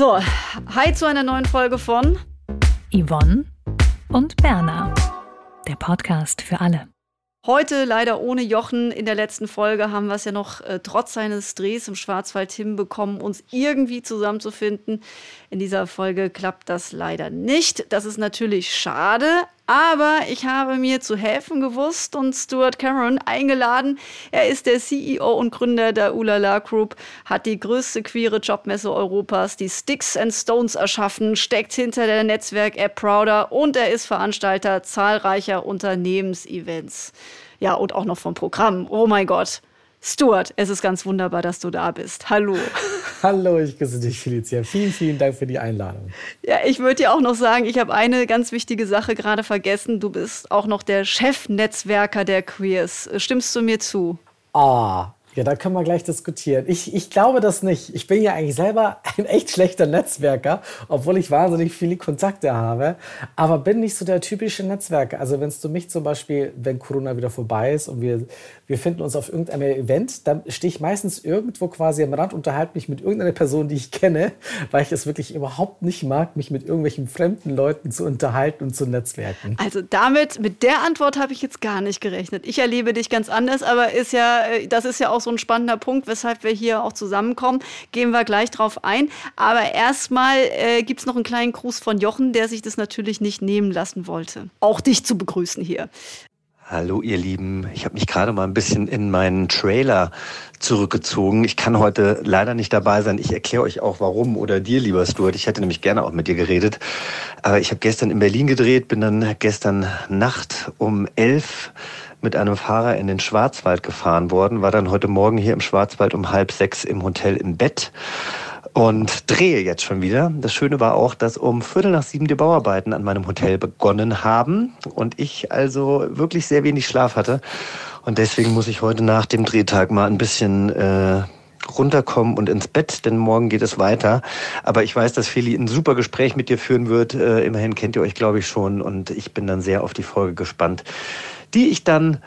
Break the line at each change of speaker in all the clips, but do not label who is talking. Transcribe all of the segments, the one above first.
So, hi zu einer neuen Folge von
Yvonne und Berna. Der Podcast für alle.
Heute leider ohne Jochen. In der letzten Folge haben wir es ja noch äh, trotz seines Drehs im Schwarzwald hinbekommen, uns irgendwie zusammenzufinden. In dieser Folge klappt das leider nicht. Das ist natürlich schade, aber ich habe mir zu helfen gewusst und Stuart Cameron eingeladen. Er ist der CEO und Gründer der Ulala Group, hat die größte queere Jobmesse Europas, die Sticks and Stones erschaffen, steckt hinter der Netzwerk-App Prouder und er ist Veranstalter zahlreicher Unternehmensevents. Ja, und auch noch vom Programm. Oh mein Gott. Stuart, es ist ganz wunderbar, dass du da bist. Hallo.
Hallo, ich grüße dich, Felicia. Vielen, vielen Dank für die Einladung.
Ja, ich würde dir auch noch sagen, ich habe eine ganz wichtige Sache gerade vergessen. Du bist auch noch der Chefnetzwerker der Queers. Stimmst du mir zu?
Ah, ja, da können wir gleich diskutieren. Ich, ich glaube das nicht. Ich bin ja eigentlich selber ein echt schlechter Netzwerker, obwohl ich wahnsinnig viele Kontakte habe. Aber bin nicht so der typische Netzwerker. Also wenn du mich zum Beispiel, wenn Corona wieder vorbei ist und wir, wir finden uns auf irgendeinem Event, dann stehe ich meistens irgendwo quasi am Rand, unterhalte mich mit irgendeiner Person, die ich kenne, weil ich es wirklich überhaupt nicht mag, mich mit irgendwelchen fremden Leuten zu unterhalten und zu netzwerken.
Also damit, mit der Antwort habe ich jetzt gar nicht gerechnet. Ich erlebe dich ganz anders, aber ist ja, äh, das ist ja auch so ein spannender Punkt, weshalb wir hier auch zusammenkommen. Gehen wir gleich drauf ein. Aber erstmal äh, gibt es noch einen kleinen Gruß von Jochen, der sich das natürlich nicht nehmen lassen wollte. Auch dich zu begrüßen hier.
Hallo ihr Lieben, ich habe mich gerade mal ein bisschen in meinen Trailer zurückgezogen. Ich kann heute leider nicht dabei sein. Ich erkläre euch auch warum oder dir, lieber Stuart. Ich hätte nämlich gerne auch mit dir geredet. Aber ich habe gestern in Berlin gedreht, bin dann gestern Nacht um elf mit einem Fahrer in den Schwarzwald gefahren worden, war dann heute Morgen hier im Schwarzwald um halb sechs im Hotel im Bett und drehe jetzt schon wieder. Das Schöne war auch, dass um Viertel nach sieben die Bauarbeiten an meinem Hotel begonnen haben und ich also wirklich sehr wenig Schlaf hatte. Und deswegen muss ich heute nach dem Drehtag mal ein bisschen äh, runterkommen und ins Bett, denn morgen geht es weiter. Aber ich weiß, dass Feli ein super Gespräch mit dir führen wird. Äh, immerhin kennt ihr euch, glaube ich, schon. Und ich bin dann sehr auf die Folge gespannt, die ich dann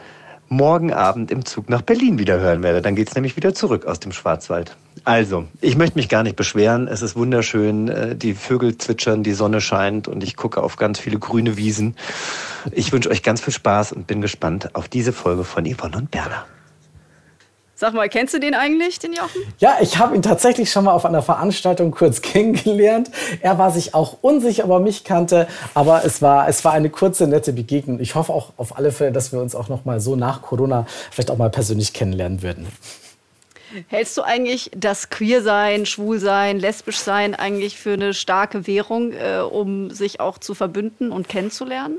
morgen Abend im Zug nach Berlin wieder hören werde. Dann geht es nämlich wieder zurück aus dem Schwarzwald. Also, ich möchte mich gar nicht beschweren. Es ist wunderschön. Äh, die Vögel zwitschern, die Sonne scheint und ich gucke auf ganz viele grüne Wiesen. Ich wünsche euch ganz viel Spaß und bin gespannt auf diese Folge von Yvonne und Berner.
Sag mal, kennst du den eigentlich, den Jochen?
Ja, ich habe ihn tatsächlich schon mal auf einer Veranstaltung kurz kennengelernt. Er war sich auch unsicher, ob er mich kannte, aber es war, es war eine kurze, nette Begegnung. Ich hoffe auch auf alle Fälle, dass wir uns auch noch mal so nach Corona vielleicht auch mal persönlich kennenlernen würden.
Hältst du eigentlich das Queersein, Schwulsein, Lesbischsein eigentlich für eine starke Währung, äh, um sich auch zu verbünden und kennenzulernen?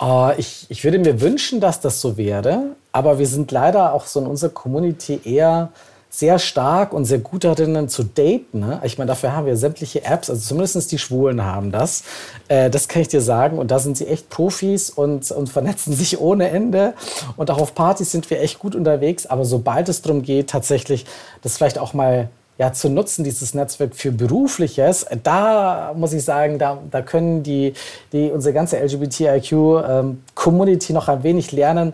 Uh, ich, ich würde mir wünschen, dass das so wäre, aber wir sind leider auch so in unserer Community eher sehr stark und sehr gut darin zu daten. Ne? Ich meine, dafür haben wir sämtliche Apps, also zumindest die Schwulen haben das. Äh, das kann ich dir sagen. Und da sind sie echt Profis und, und vernetzen sich ohne Ende. Und auch auf Partys sind wir echt gut unterwegs. Aber sobald es darum geht, tatsächlich das vielleicht auch mal ja, zu nutzen, dieses Netzwerk für Berufliches, da muss ich sagen, da, da können die, die, unsere ganze LGBTIQ-Community ähm, noch ein wenig lernen.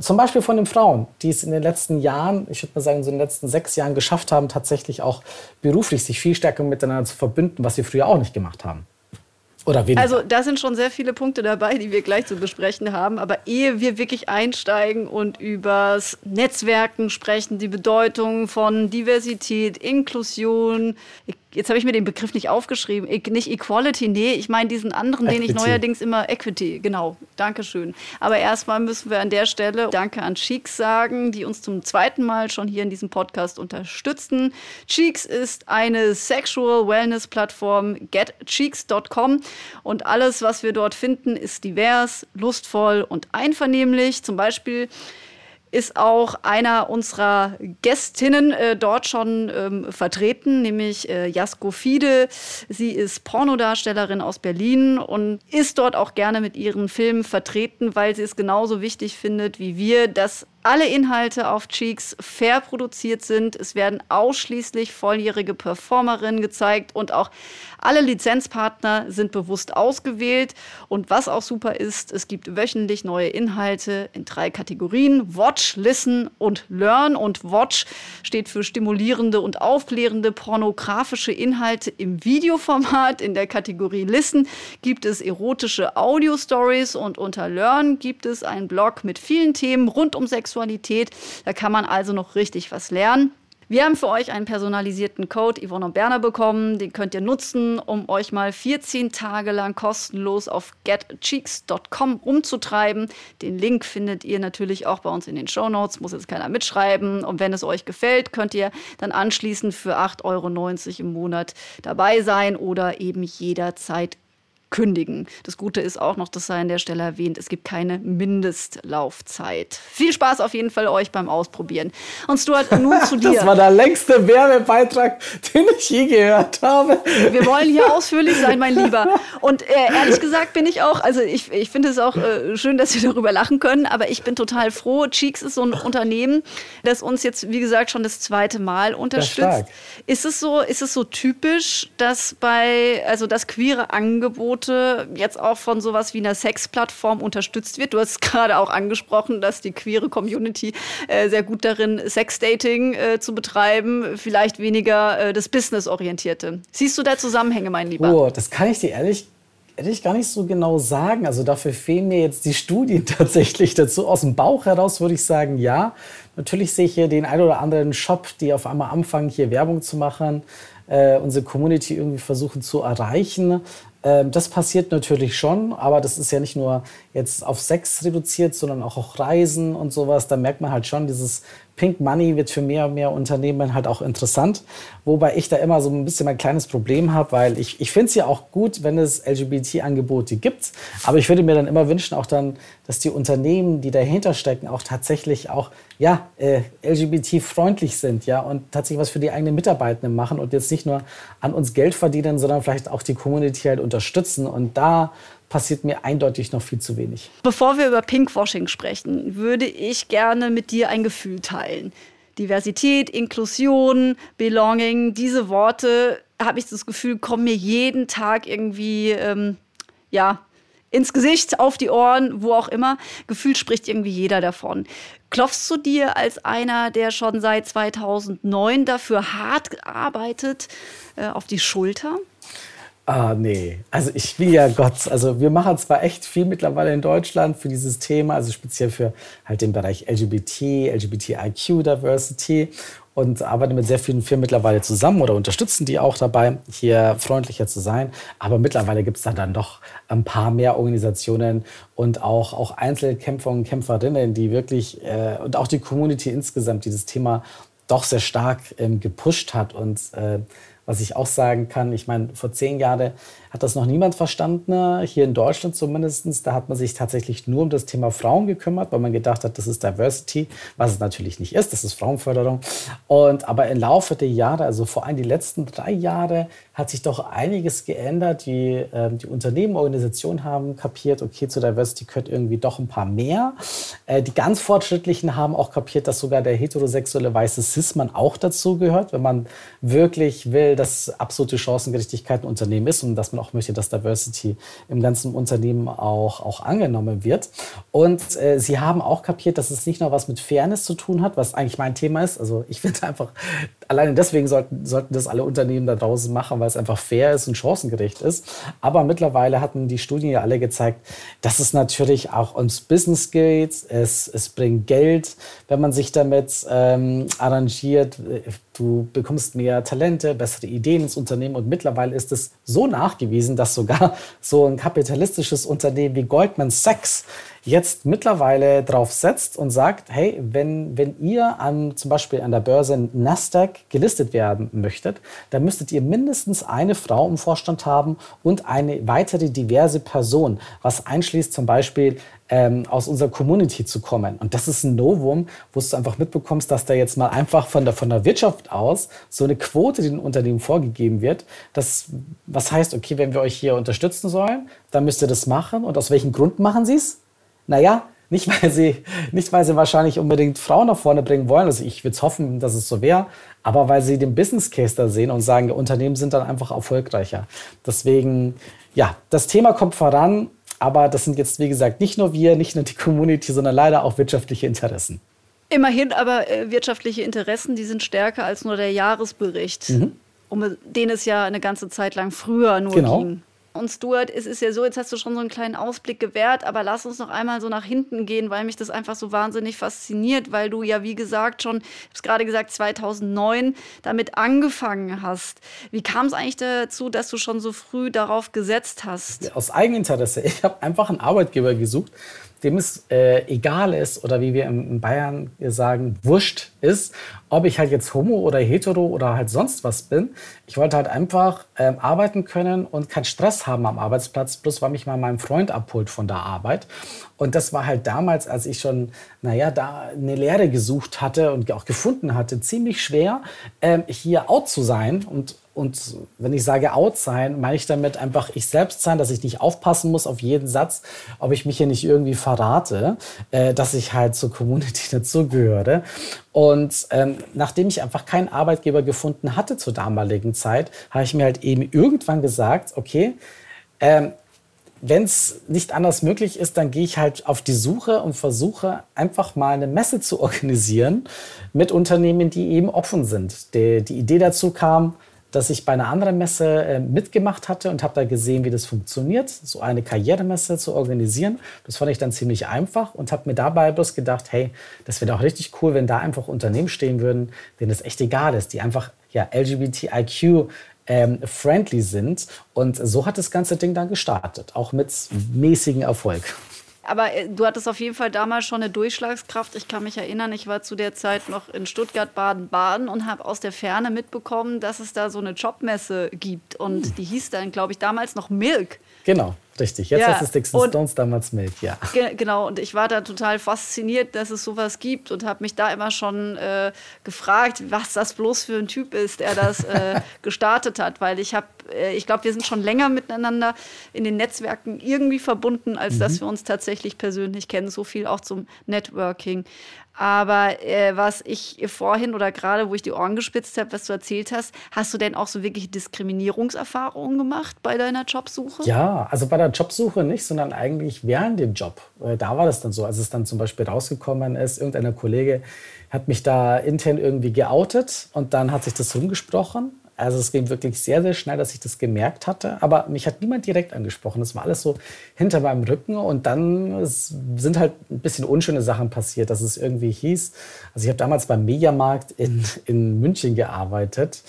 Zum Beispiel von den Frauen, die es in den letzten Jahren, ich würde mal sagen, so in den letzten sechs Jahren geschafft haben, tatsächlich auch beruflich sich viel stärker miteinander zu verbinden, was sie früher auch nicht gemacht haben. Oder weniger.
Also da sind schon sehr viele Punkte dabei, die wir gleich zu besprechen haben. Aber ehe wir wirklich einsteigen und übers Netzwerken sprechen, die Bedeutung von Diversität, Inklusion, jetzt habe ich mir den Begriff nicht aufgeschrieben, e nicht Equality, nee, ich meine diesen anderen, Equity. den ich neuerdings immer Equity, genau, Dankeschön. Aber erstmal müssen wir an der Stelle Danke an Cheeks sagen, die uns zum zweiten Mal schon hier in diesem Podcast unterstützen. Cheeks ist eine Sexual Wellness Plattform, getcheeks.com und alles, was wir dort finden, ist divers, lustvoll und einvernehmlich. Zum Beispiel ist auch einer unserer Gästinnen äh, dort schon ähm, vertreten, nämlich äh, Jasko Fide. Sie ist Pornodarstellerin aus Berlin und ist dort auch gerne mit ihren Filmen vertreten, weil sie es genauso wichtig findet wie wir, dass alle Inhalte auf Cheeks fair produziert sind. Es werden ausschließlich volljährige Performerinnen gezeigt und auch alle Lizenzpartner sind bewusst ausgewählt. Und was auch super ist, es gibt wöchentlich neue Inhalte in drei Kategorien. Watch, Listen und Learn. Und Watch steht für stimulierende und aufklärende pornografische Inhalte im Videoformat. In der Kategorie Listen gibt es erotische Audio-Stories und unter Learn gibt es einen Blog mit vielen Themen rund um Sexualität Sexualität. Da kann man also noch richtig was lernen. Wir haben für euch einen personalisierten Code Yvonne und Berner bekommen. Den könnt ihr nutzen, um euch mal 14 Tage lang kostenlos auf getcheeks.com umzutreiben. Den Link findet ihr natürlich auch bei uns in den Show Notes. Muss jetzt keiner mitschreiben. Und wenn es euch gefällt, könnt ihr dann anschließend für 8,90 Euro im Monat dabei sein oder eben jederzeit kündigen. Das Gute ist auch noch, das sei an der Stelle erwähnt, es gibt keine Mindestlaufzeit. Viel Spaß auf jeden Fall euch beim Ausprobieren. Und Stuart, nun zu dir.
Das war der längste Werbebeitrag, den ich je gehört habe.
Wir wollen hier ausführlich sein, mein Lieber. Und äh, ehrlich gesagt bin ich auch, also ich, ich finde es auch äh, schön, dass wir darüber lachen können, aber ich bin total froh. Cheeks ist so ein Unternehmen, das uns jetzt, wie gesagt, schon das zweite Mal unterstützt. Ist es so, ist es so typisch, dass bei, also das queere Angebot Quote jetzt auch von sowas wie einer Sexplattform unterstützt wird. Du hast gerade auch angesprochen, dass die queere Community äh, sehr gut darin Sexdating äh, zu betreiben, vielleicht weniger äh, das Business-orientierte. Siehst du da Zusammenhänge, mein Lieber?
Oh, das kann ich dir ehrlich ehrlich gar nicht so genau sagen. Also dafür fehlen mir jetzt die Studien tatsächlich dazu. Aus dem Bauch heraus würde ich sagen, ja. Natürlich sehe ich hier den ein oder anderen Shop, die auf einmal anfangen, hier Werbung zu machen, äh, unsere Community irgendwie versuchen zu erreichen. Ähm, das passiert natürlich schon, aber das ist ja nicht nur jetzt auf Sex reduziert, sondern auch auf Reisen und sowas. Da merkt man halt schon, dieses Pink Money wird für mehr und mehr Unternehmen halt auch interessant. Wobei ich da immer so ein bisschen mein kleines Problem habe, weil ich, ich finde es ja auch gut, wenn es LGBT-Angebote gibt. Aber ich würde mir dann immer wünschen, auch dann, dass die Unternehmen, die dahinter stecken, auch tatsächlich auch ja, äh, LGBT-freundlich sind ja, und tatsächlich was für die eigenen Mitarbeitenden machen und jetzt nicht nur an uns Geld verdienen, sondern vielleicht auch die Community halt unterstützen. Und da passiert mir eindeutig noch viel zu wenig.
Bevor wir über Pinkwashing sprechen, würde ich gerne mit dir ein Gefühl teilen. Diversität, Inklusion, Belonging, diese Worte, habe ich das Gefühl, kommen mir jeden Tag irgendwie, ähm, ja, ins Gesicht, auf die Ohren, wo auch immer. Gefühlt spricht irgendwie jeder davon. Klopfst du dir als einer, der schon seit 2009 dafür hart arbeitet, äh, auf die Schulter?
Ah, nee. Also ich will ja Gott, also wir machen zwar echt viel mittlerweile in Deutschland für dieses Thema, also speziell für halt den Bereich LGBT, LGBTIQ Diversity und arbeiten mit sehr vielen Firmen mittlerweile zusammen oder unterstützen die auch dabei, hier freundlicher zu sein. Aber mittlerweile gibt es da dann doch ein paar mehr Organisationen und auch, auch Einzelkämpfer und Kämpferinnen, die wirklich äh, und auch die Community insgesamt dieses Thema doch sehr stark ähm, gepusht hat und äh, was ich auch sagen kann, ich meine, vor zehn Jahren hat das noch niemand verstanden, hier in Deutschland zumindest. Da hat man sich tatsächlich nur um das Thema Frauen gekümmert, weil man gedacht hat, das ist Diversity, was es natürlich nicht ist, das ist Frauenförderung. Und aber im Laufe der Jahre, also vor allem die letzten drei Jahre, hat sich doch einiges geändert. Die, äh, die Unternehmen, Organisationen haben kapiert, okay, zu Diversity gehört irgendwie doch ein paar mehr. Äh, die ganz Fortschrittlichen haben auch kapiert, dass sogar der heterosexuelle weiße Cis-Mann auch dazu gehört, wenn man wirklich will, dass absolute Chancengerechtigkeit ein Unternehmen ist und dass man auch möchte, dass Diversity im ganzen Unternehmen auch, auch angenommen wird. Und äh, sie haben auch kapiert, dass es nicht nur was mit Fairness zu tun hat, was eigentlich mein Thema ist. Also ich finde einfach, alleine deswegen sollten, sollten das alle Unternehmen da draußen machen, weil es einfach fair ist und chancengerecht ist. Aber mittlerweile hatten die Studien ja alle gezeigt, dass es natürlich auch ums Business geht. Es, es bringt Geld, wenn man sich damit ähm, arrangiert. Du bekommst mehr Talente, bessere Ideen ins Unternehmen. Und mittlerweile ist es so nachgewiesen, dass sogar so ein kapitalistisches Unternehmen wie Goldman Sachs jetzt mittlerweile drauf setzt und sagt, hey, wenn, wenn ihr an, zum Beispiel an der Börse Nasdaq gelistet werden möchtet, dann müsstet ihr mindestens eine Frau im Vorstand haben und eine weitere diverse Person, was einschließt zum Beispiel ähm, aus unserer Community zu kommen. Und das ist ein Novum, wo du einfach mitbekommst, dass da jetzt mal einfach von der, von der Wirtschaft aus so eine Quote den Unternehmen vorgegeben wird. Das, was heißt, okay, wenn wir euch hier unterstützen sollen, dann müsst ihr das machen. Und aus welchem Grund machen sie es? Naja, nicht weil, sie, nicht weil sie wahrscheinlich unbedingt Frauen nach vorne bringen wollen. Also ich würde es hoffen, dass es so wäre. Aber weil sie den Business Case da sehen und sagen, Unternehmen sind dann einfach erfolgreicher. Deswegen, ja, das Thema kommt voran. Aber das sind jetzt, wie gesagt, nicht nur wir, nicht nur die Community, sondern leider auch wirtschaftliche Interessen.
Immerhin aber äh, wirtschaftliche Interessen, die sind stärker als nur der Jahresbericht, mhm. um den es ja eine ganze Zeit lang früher nur genau. ging. Und Stuart, es ist ja so, jetzt hast du schon so einen kleinen Ausblick gewährt, aber lass uns noch einmal so nach hinten gehen, weil mich das einfach so wahnsinnig fasziniert, weil du ja, wie gesagt, schon, ich habe es gerade gesagt, 2009 damit angefangen hast. Wie kam es eigentlich dazu, dass du schon so früh darauf gesetzt hast?
Aus Eigeninteresse. Ich habe einfach einen Arbeitgeber gesucht, dem es äh, egal ist oder wie wir in Bayern sagen, wurscht ist, ob ich halt jetzt homo oder hetero oder halt sonst was bin. Ich wollte halt einfach ähm, arbeiten können und keinen Stress haben am Arbeitsplatz, bloß weil mich mal mein Freund abholt von der Arbeit. Und das war halt damals, als ich schon, naja, da eine Lehre gesucht hatte und auch gefunden hatte, ziemlich schwer, ähm, hier out zu sein und und wenn ich sage out sein, meine ich damit einfach ich selbst sein, dass ich nicht aufpassen muss auf jeden Satz, ob ich mich hier nicht irgendwie verrate, äh, dass ich halt zur Community dazugehöre. Und ähm, nachdem ich einfach keinen Arbeitgeber gefunden hatte zur damaligen Zeit, habe ich mir halt eben irgendwann gesagt, okay, ähm, wenn es nicht anders möglich ist, dann gehe ich halt auf die Suche und versuche einfach mal eine Messe zu organisieren mit Unternehmen, die eben offen sind. Die, die Idee dazu kam, dass ich bei einer anderen Messe äh, mitgemacht hatte und habe da gesehen, wie das funktioniert, so eine Karrieremesse zu organisieren. Das fand ich dann ziemlich einfach und habe mir dabei bloß gedacht, hey, das wäre doch richtig cool, wenn da einfach Unternehmen stehen würden, denen es echt egal ist, die einfach ja, LGBTIQ ähm, friendly sind. Und so hat das ganze Ding dann gestartet, auch mit mäßigem Erfolg.
Aber äh, du hattest auf jeden Fall damals schon eine Durchschlagskraft. Ich kann mich erinnern, ich war zu der Zeit noch in Stuttgart, Baden-Baden und habe aus der Ferne mitbekommen, dass es da so eine Jobmesse gibt. Und die hieß dann, glaube ich, damals noch Milk.
Genau. Richtig, jetzt ja, heißt es Dixon Stones, damals Milk, ja.
Ge genau, und ich war da total fasziniert, dass es sowas gibt und habe mich da immer schon äh, gefragt, was das bloß für ein Typ ist, der das äh, gestartet hat, weil ich habe, äh, ich glaube, wir sind schon länger miteinander in den Netzwerken irgendwie verbunden, als mhm. dass wir uns tatsächlich persönlich kennen, so viel auch zum Networking. Aber äh, was ich vorhin oder gerade, wo ich die Ohren gespitzt habe, was du erzählt hast, hast du denn auch so wirklich Diskriminierungserfahrungen gemacht bei deiner Jobsuche?
Ja, also bei der Jobsuche nicht, sondern eigentlich während dem Job. Äh, da war das dann so, als es dann zum Beispiel rausgekommen ist, irgendeiner Kollege hat mich da intern irgendwie geoutet und dann hat sich das rumgesprochen. Also es ging wirklich sehr, sehr schnell, dass ich das gemerkt hatte. Aber mich hat niemand direkt angesprochen. Das war alles so hinter meinem Rücken. Und dann sind halt ein bisschen unschöne Sachen passiert, dass es irgendwie hieß. Also ich habe damals beim Mediamarkt in, in München gearbeitet.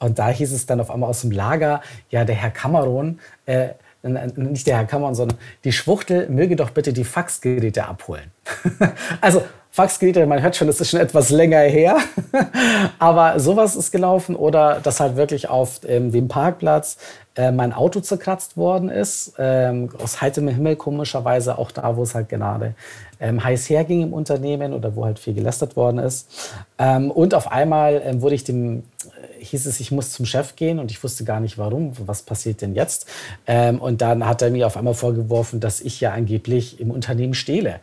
Und da hieß es dann auf einmal aus dem Lager, ja, der Herr Cameron, äh, nicht der Herr Cameron, sondern die Schwuchtel möge doch bitte die Faxgeräte abholen. also Faxgeräte, man hört schon, das ist schon etwas länger her. Aber sowas ist gelaufen oder dass halt wirklich auf ähm, dem Parkplatz äh, mein Auto zerkratzt worden ist. Ähm, aus heiterem Himmel komischerweise auch da, wo es halt gerade ähm, heiß herging im Unternehmen oder wo halt viel gelästert worden ist. Ähm, und auf einmal ähm, wurde ich dem äh, hieß es, ich muss zum Chef gehen und ich wusste gar nicht warum, was passiert denn jetzt. Ähm, und dann hat er mir auf einmal vorgeworfen, dass ich ja angeblich im Unternehmen stehle.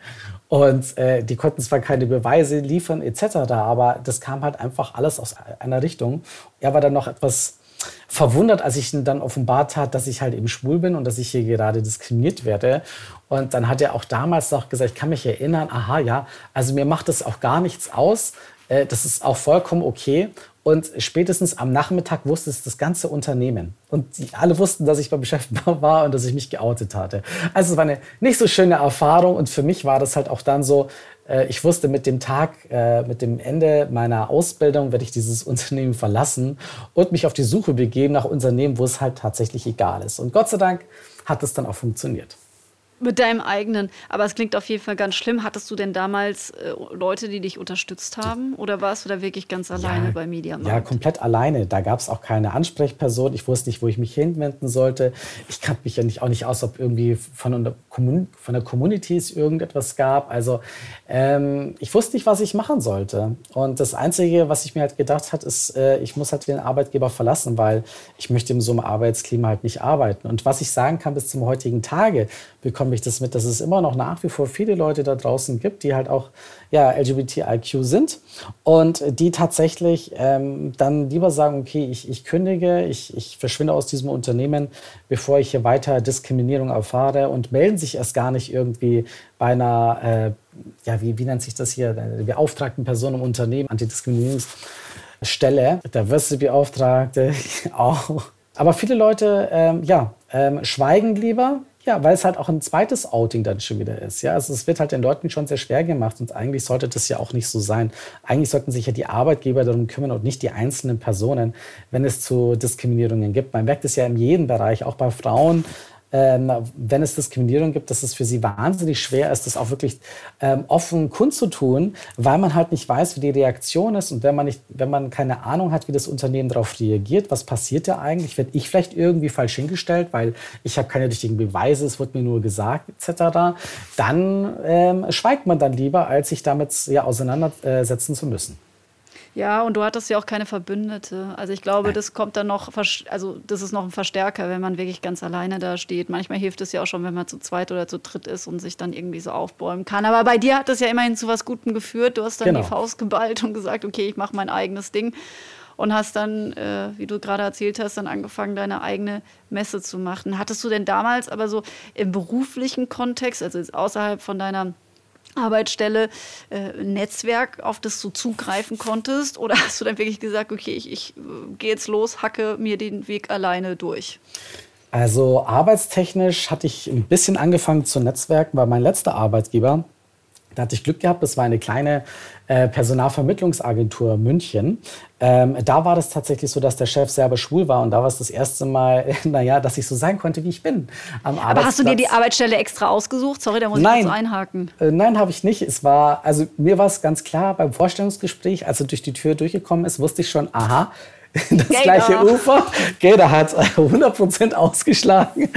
Und äh, die konnten zwar keine Beweise liefern etc., aber das kam halt einfach alles aus einer Richtung. Er war dann noch etwas verwundert, als ich ihn dann offenbart hat, dass ich halt eben schwul bin und dass ich hier gerade diskriminiert werde. Und dann hat er auch damals noch gesagt, ich kann mich erinnern, aha, ja, also mir macht das auch gar nichts aus. Äh, das ist auch vollkommen okay. Und spätestens am Nachmittag wusste es das ganze Unternehmen. Und die, alle wussten, dass ich beim Beschäftigten war und dass ich mich geoutet hatte. Also es war eine nicht so schöne Erfahrung. Und für mich war das halt auch dann so, äh, ich wusste, mit dem Tag, äh, mit dem Ende meiner Ausbildung werde ich dieses Unternehmen verlassen und mich auf die Suche begeben nach Unternehmen, wo es halt tatsächlich egal ist. Und Gott sei Dank hat es dann auch funktioniert.
Mit deinem eigenen. Aber es klingt auf jeden Fall ganz schlimm. Hattest du denn damals äh, Leute, die dich unterstützt haben? Oder warst du da wirklich ganz alleine
ja,
bei Mediamarkt?
Ja, komplett alleine. Da gab es auch keine Ansprechperson. Ich wusste nicht, wo ich mich hinwenden sollte. Ich kannte mich ja nicht, auch nicht aus, ob irgendwie von der, Commun von der Community es irgendetwas gab. Also ähm, ich wusste nicht, was ich machen sollte. Und das Einzige, was ich mir halt gedacht habe, ist, äh, ich muss halt den Arbeitgeber verlassen, weil ich möchte in so einem Arbeitsklima halt nicht arbeiten. Und was ich sagen kann bis zum heutigen Tage, bekomme ich das mit, dass es immer noch nach wie vor viele Leute da draußen gibt, die halt auch ja, LGBTIQ sind und die tatsächlich ähm, dann lieber sagen, okay, ich, ich kündige, ich, ich verschwinde aus diesem Unternehmen, bevor ich hier weiter Diskriminierung erfahre und melden sich erst gar nicht irgendwie bei einer, äh, ja, wie, wie nennt sich das hier, beauftragten Person im Unternehmen, Antidiskriminierungsstelle, der Diversity-Beauftragte auch. Aber viele Leute, ähm, ja, ähm, schweigen lieber, ja, weil es halt auch ein zweites Outing dann schon wieder ist. Ja, also es wird halt den Leuten schon sehr schwer gemacht und eigentlich sollte das ja auch nicht so sein. Eigentlich sollten sich ja die Arbeitgeber darum kümmern und nicht die einzelnen Personen, wenn es zu Diskriminierungen gibt. Man merkt es ja in jedem Bereich, auch bei Frauen ähm, wenn es Diskriminierung gibt, dass es für sie wahnsinnig schwer ist, das auch wirklich ähm, offen kundzutun, weil man halt nicht weiß, wie die Reaktion ist und wenn man, nicht, wenn man keine Ahnung hat, wie das Unternehmen darauf reagiert, was passiert da eigentlich, werde ich vielleicht irgendwie falsch hingestellt, weil ich habe keine richtigen Beweise, es wird mir nur gesagt etc., dann ähm, schweigt man dann lieber, als sich damit ja, auseinandersetzen zu müssen.
Ja, und du hattest ja auch keine Verbündete. Also ich glaube, das kommt dann noch, also das ist noch ein Verstärker, wenn man wirklich ganz alleine da steht. Manchmal hilft es ja auch schon, wenn man zu zweit oder zu dritt ist und sich dann irgendwie so aufbäumen kann. Aber bei dir hat das ja immerhin zu was Gutem geführt. Du hast dann genau. die Faust geballt und gesagt, okay, ich mache mein eigenes Ding. Und hast dann, äh, wie du gerade erzählt hast, dann angefangen, deine eigene Messe zu machen. Hattest du denn damals aber so im beruflichen Kontext, also außerhalb von deiner Arbeitsstelle, äh, Netzwerk, auf das du zugreifen konntest? Oder hast du dann wirklich gesagt, okay, ich, ich äh, gehe jetzt los, hacke mir den Weg alleine durch?
Also arbeitstechnisch hatte ich ein bisschen angefangen zu netzwerken, weil mein letzter Arbeitgeber, da hatte ich Glück gehabt, das war eine kleine äh, Personalvermittlungsagentur München. Ähm, da war das tatsächlich so, dass der Chef selber schwul war und da war es das erste Mal, naja, dass ich so sein konnte, wie ich bin
am Aber hast du dir die Arbeitsstelle extra ausgesucht? Sorry, da muss nein, ich kurz einhaken.
Äh, nein, habe ich nicht. Es war, also mir war es ganz klar beim Vorstellungsgespräch, als er durch die Tür durchgekommen ist, wusste ich schon, aha, das Gator. gleiche Ufer. Gator hat 100% ausgeschlagen.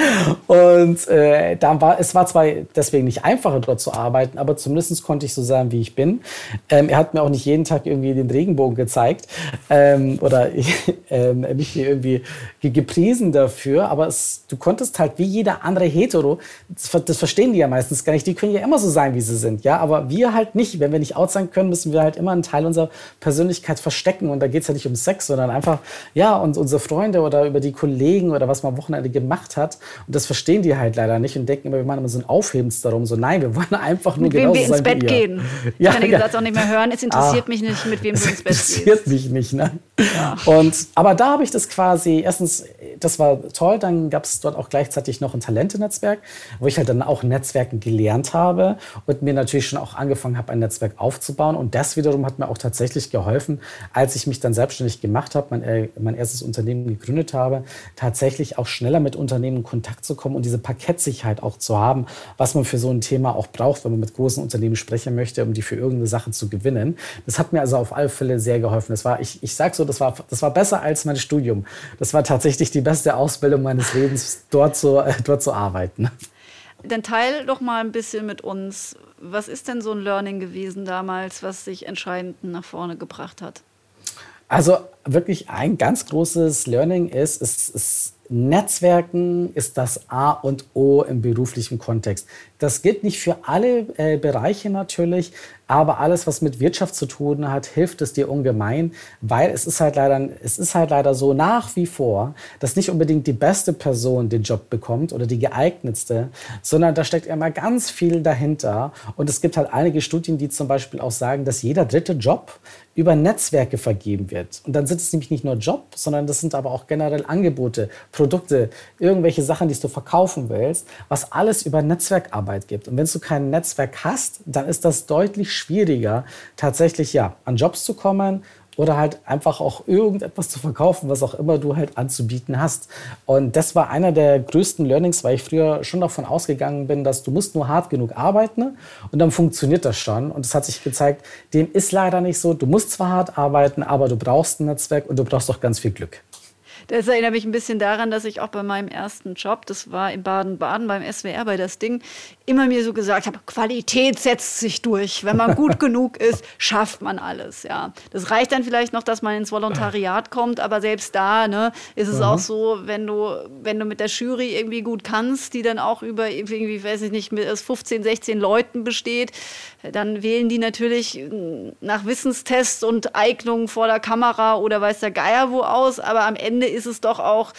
Und äh, dann war, es war zwar deswegen nicht einfacher, dort zu arbeiten, aber zumindest konnte ich so sein, wie ich bin. Ähm, er hat mir auch nicht jeden Tag irgendwie den Regenbogen gezeigt ähm, oder ähm, mich irgendwie gepriesen dafür, aber es, du konntest halt wie jeder andere Hetero, das, das, verstehen die ja meistens gar nicht, die können ja immer so sein, wie sie sind, ja, aber wir halt nicht. Wenn wir nicht out sein können, müssen wir halt immer einen Teil unserer Persönlichkeit verstecken und da geht es ja nicht um Sex, sondern einfach einfach, ja, und unsere Freunde oder über die Kollegen oder was man am Wochenende gemacht hat. Und das verstehen die halt leider nicht und denken immer, wir machen immer so ein Aufhebens darum. So, nein, wir wollen einfach nur
mit wem wir ins Bett gehen. Ich ja, kann den ja. Satz auch nicht mehr hören. Es interessiert ah, mich nicht, mit wem du ins Bett gehst.
interessiert mich nicht, ne? Ja. Und, aber da habe ich das quasi, erstens, das war toll, dann gab es dort auch gleichzeitig noch ein Talentenetzwerk, wo ich halt dann auch Netzwerken gelernt habe und mir natürlich schon auch angefangen habe, ein Netzwerk aufzubauen. Und das wiederum hat mir auch tatsächlich geholfen, als ich mich dann selbstständig gemacht habe, mein, äh, mein erstes Unternehmen gegründet habe, tatsächlich auch schneller mit Unternehmen in Kontakt zu kommen und diese Parkettsicherheit auch zu haben, was man für so ein Thema auch braucht, wenn man mit großen Unternehmen sprechen möchte, um die für irgendeine Sache zu gewinnen. Das hat mir also auf alle Fälle sehr geholfen. Das war, ich, ich sage so, das war, das war besser als mein Studium. Das war tatsächlich die beste Ausbildung meines Lebens, dort zu, äh, dort zu arbeiten.
Dann teil doch mal ein bisschen mit uns. Was ist denn so ein Learning gewesen damals, was sich entscheidend nach vorne gebracht hat?
Also wirklich ein ganz großes Learning ist, ist, ist Netzwerken ist das A und O im beruflichen Kontext. Das gilt nicht für alle äh, Bereiche natürlich, Aber alles, was mit Wirtschaft zu tun hat, hilft es dir ungemein, weil es ist halt leider, es ist halt leider so nach wie vor, dass nicht unbedingt die beste Person den Job bekommt oder die geeignetste, sondern da steckt immer ganz viel dahinter. Und es gibt halt einige Studien, die zum Beispiel auch sagen, dass jeder dritte Job über Netzwerke vergeben wird. Und dann sind es nämlich nicht nur Job, sondern das sind aber auch generell Angebote, Produkte, irgendwelche Sachen, die du verkaufen willst, was alles über Netzwerkarbeit gibt. Und wenn du kein Netzwerk hast, dann ist das deutlich schwieriger, tatsächlich ja an Jobs zu kommen oder halt einfach auch irgendetwas zu verkaufen, was auch immer du halt anzubieten hast. Und das war einer der größten Learnings, weil ich früher schon davon ausgegangen bin, dass du musst nur hart genug arbeiten ne? und dann funktioniert das schon. Und es hat sich gezeigt, dem ist leider nicht so. Du musst zwar hart arbeiten, aber du brauchst ein Netzwerk und du brauchst auch ganz viel Glück.
Das erinnert mich ein bisschen daran, dass ich auch bei meinem ersten Job, das war in Baden-Baden beim SWR bei das Ding, immer mir so gesagt habe, Qualität setzt sich durch. Wenn man gut genug ist, schafft man alles. Ja, das reicht dann vielleicht noch, dass man ins Volontariat kommt, aber selbst da ne, ist es mhm. auch so, wenn du, wenn du mit der Jury irgendwie gut kannst, die dann auch über irgendwie, weiß ich nicht, mit 15, 16 Leuten besteht, dann wählen die natürlich nach Wissenstests und Eignungen vor der Kamera oder weiß der Geier wo aus, aber am Ende ist es doch auch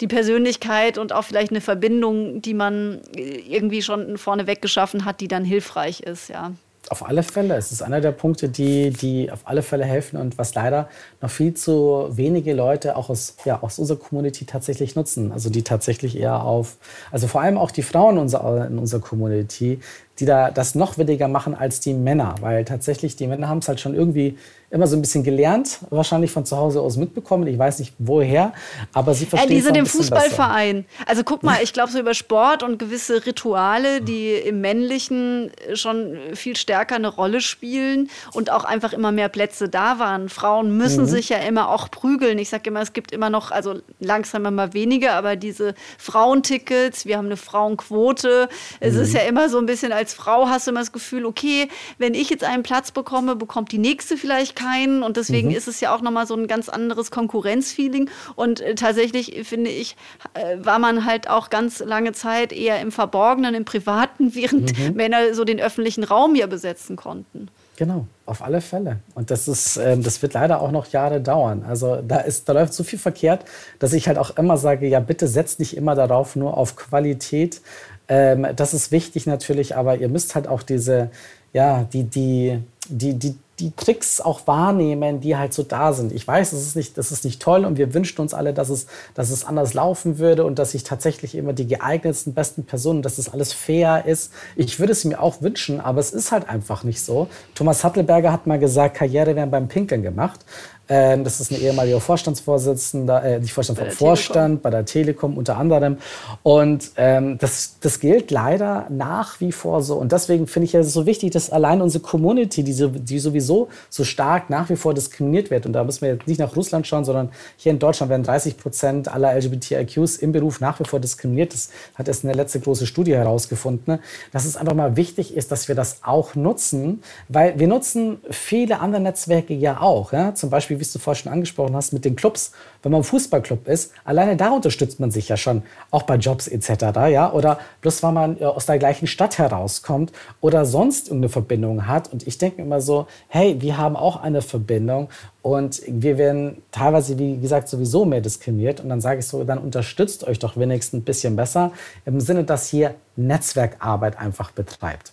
die Persönlichkeit und auch vielleicht eine Verbindung, die man irgendwie schon vorneweg geschaffen hat, die dann hilfreich ist, ja.
Auf alle Fälle. Es ist einer der Punkte, die, die auf alle Fälle helfen und was leider noch viel zu wenige Leute auch aus, ja, aus unserer Community tatsächlich nutzen. Also die tatsächlich eher auf, also vor allem auch die Frauen in unserer, in unserer Community, die da das noch weniger machen als die Männer, weil tatsächlich die Männer haben es halt schon irgendwie immer so ein bisschen gelernt, wahrscheinlich von zu Hause aus mitbekommen. Ich weiß nicht woher, aber sie verstehen.
Ja, die sind im Fußballverein. Besser. Also guck mal, ich glaube so über Sport und gewisse Rituale, die im Männlichen schon viel stärker eine Rolle spielen und auch einfach immer mehr Plätze da waren. Frauen müssen mhm. sich ja immer auch prügeln. Ich sage immer, es gibt immer noch, also langsam immer weniger, aber diese Frauentickets, wir haben eine Frauenquote. Es mhm. ist ja immer so ein bisschen als Frau hast du immer das Gefühl, okay, wenn ich jetzt einen Platz bekomme, bekommt die nächste vielleicht keinen. Und deswegen mhm. ist es ja auch nochmal so ein ganz anderes Konkurrenzfeeling. Und äh, tatsächlich, finde ich, äh, war man halt auch ganz lange Zeit eher im Verborgenen, im Privaten, während mhm. Männer so den öffentlichen Raum ja besetzen konnten.
Genau, auf alle Fälle. Und das ist, äh, das wird leider auch noch Jahre dauern. Also da ist, da läuft so viel verkehrt, dass ich halt auch immer sage, ja bitte setzt nicht immer darauf nur auf Qualität. Ähm, das ist wichtig natürlich, aber ihr müsst halt auch diese, ja, die, die, die, die, die Tricks auch wahrnehmen, die halt so da sind. Ich weiß, das ist nicht, das ist nicht toll und wir wünschen uns alle, dass es, dass es anders laufen würde und dass sich tatsächlich immer die geeignetsten, besten Personen, dass das alles fair ist. Ich würde es mir auch wünschen, aber es ist halt einfach nicht so. Thomas Hattelberger hat mal gesagt, Karriere werden beim Pinkeln gemacht. Ähm, das ist ein ehemaliger Vorstandsvorsitzender, äh, nicht Vorstand, bei Vorstand bei der Telekom unter anderem. Und ähm, das, das gilt leider nach wie vor so. Und deswegen finde ich es so wichtig, dass allein unsere Community, die, die sowieso so stark nach wie vor diskriminiert wird, und da müssen wir jetzt nicht nach Russland schauen, sondern hier in Deutschland werden 30 Prozent aller LGBTIQs im Beruf nach wie vor diskriminiert. Das hat erst eine letzte große Studie herausgefunden, dass es einfach mal wichtig ist, dass wir das auch nutzen, weil wir nutzen viele andere Netzwerke ja auch. Ja? Zum Beispiel wie du vorher schon angesprochen hast, mit den Clubs. Wenn man Fußballclub ist, alleine da unterstützt man sich ja schon, auch bei Jobs etc. Ja? Oder bloß weil man aus der gleichen Stadt herauskommt oder sonst irgendeine Verbindung hat. Und ich denke immer so, hey, wir haben auch eine Verbindung und wir werden teilweise, wie gesagt, sowieso mehr diskriminiert. Und dann sage ich so, dann unterstützt euch doch wenigstens ein bisschen besser, im Sinne, dass hier Netzwerkarbeit einfach betreibt.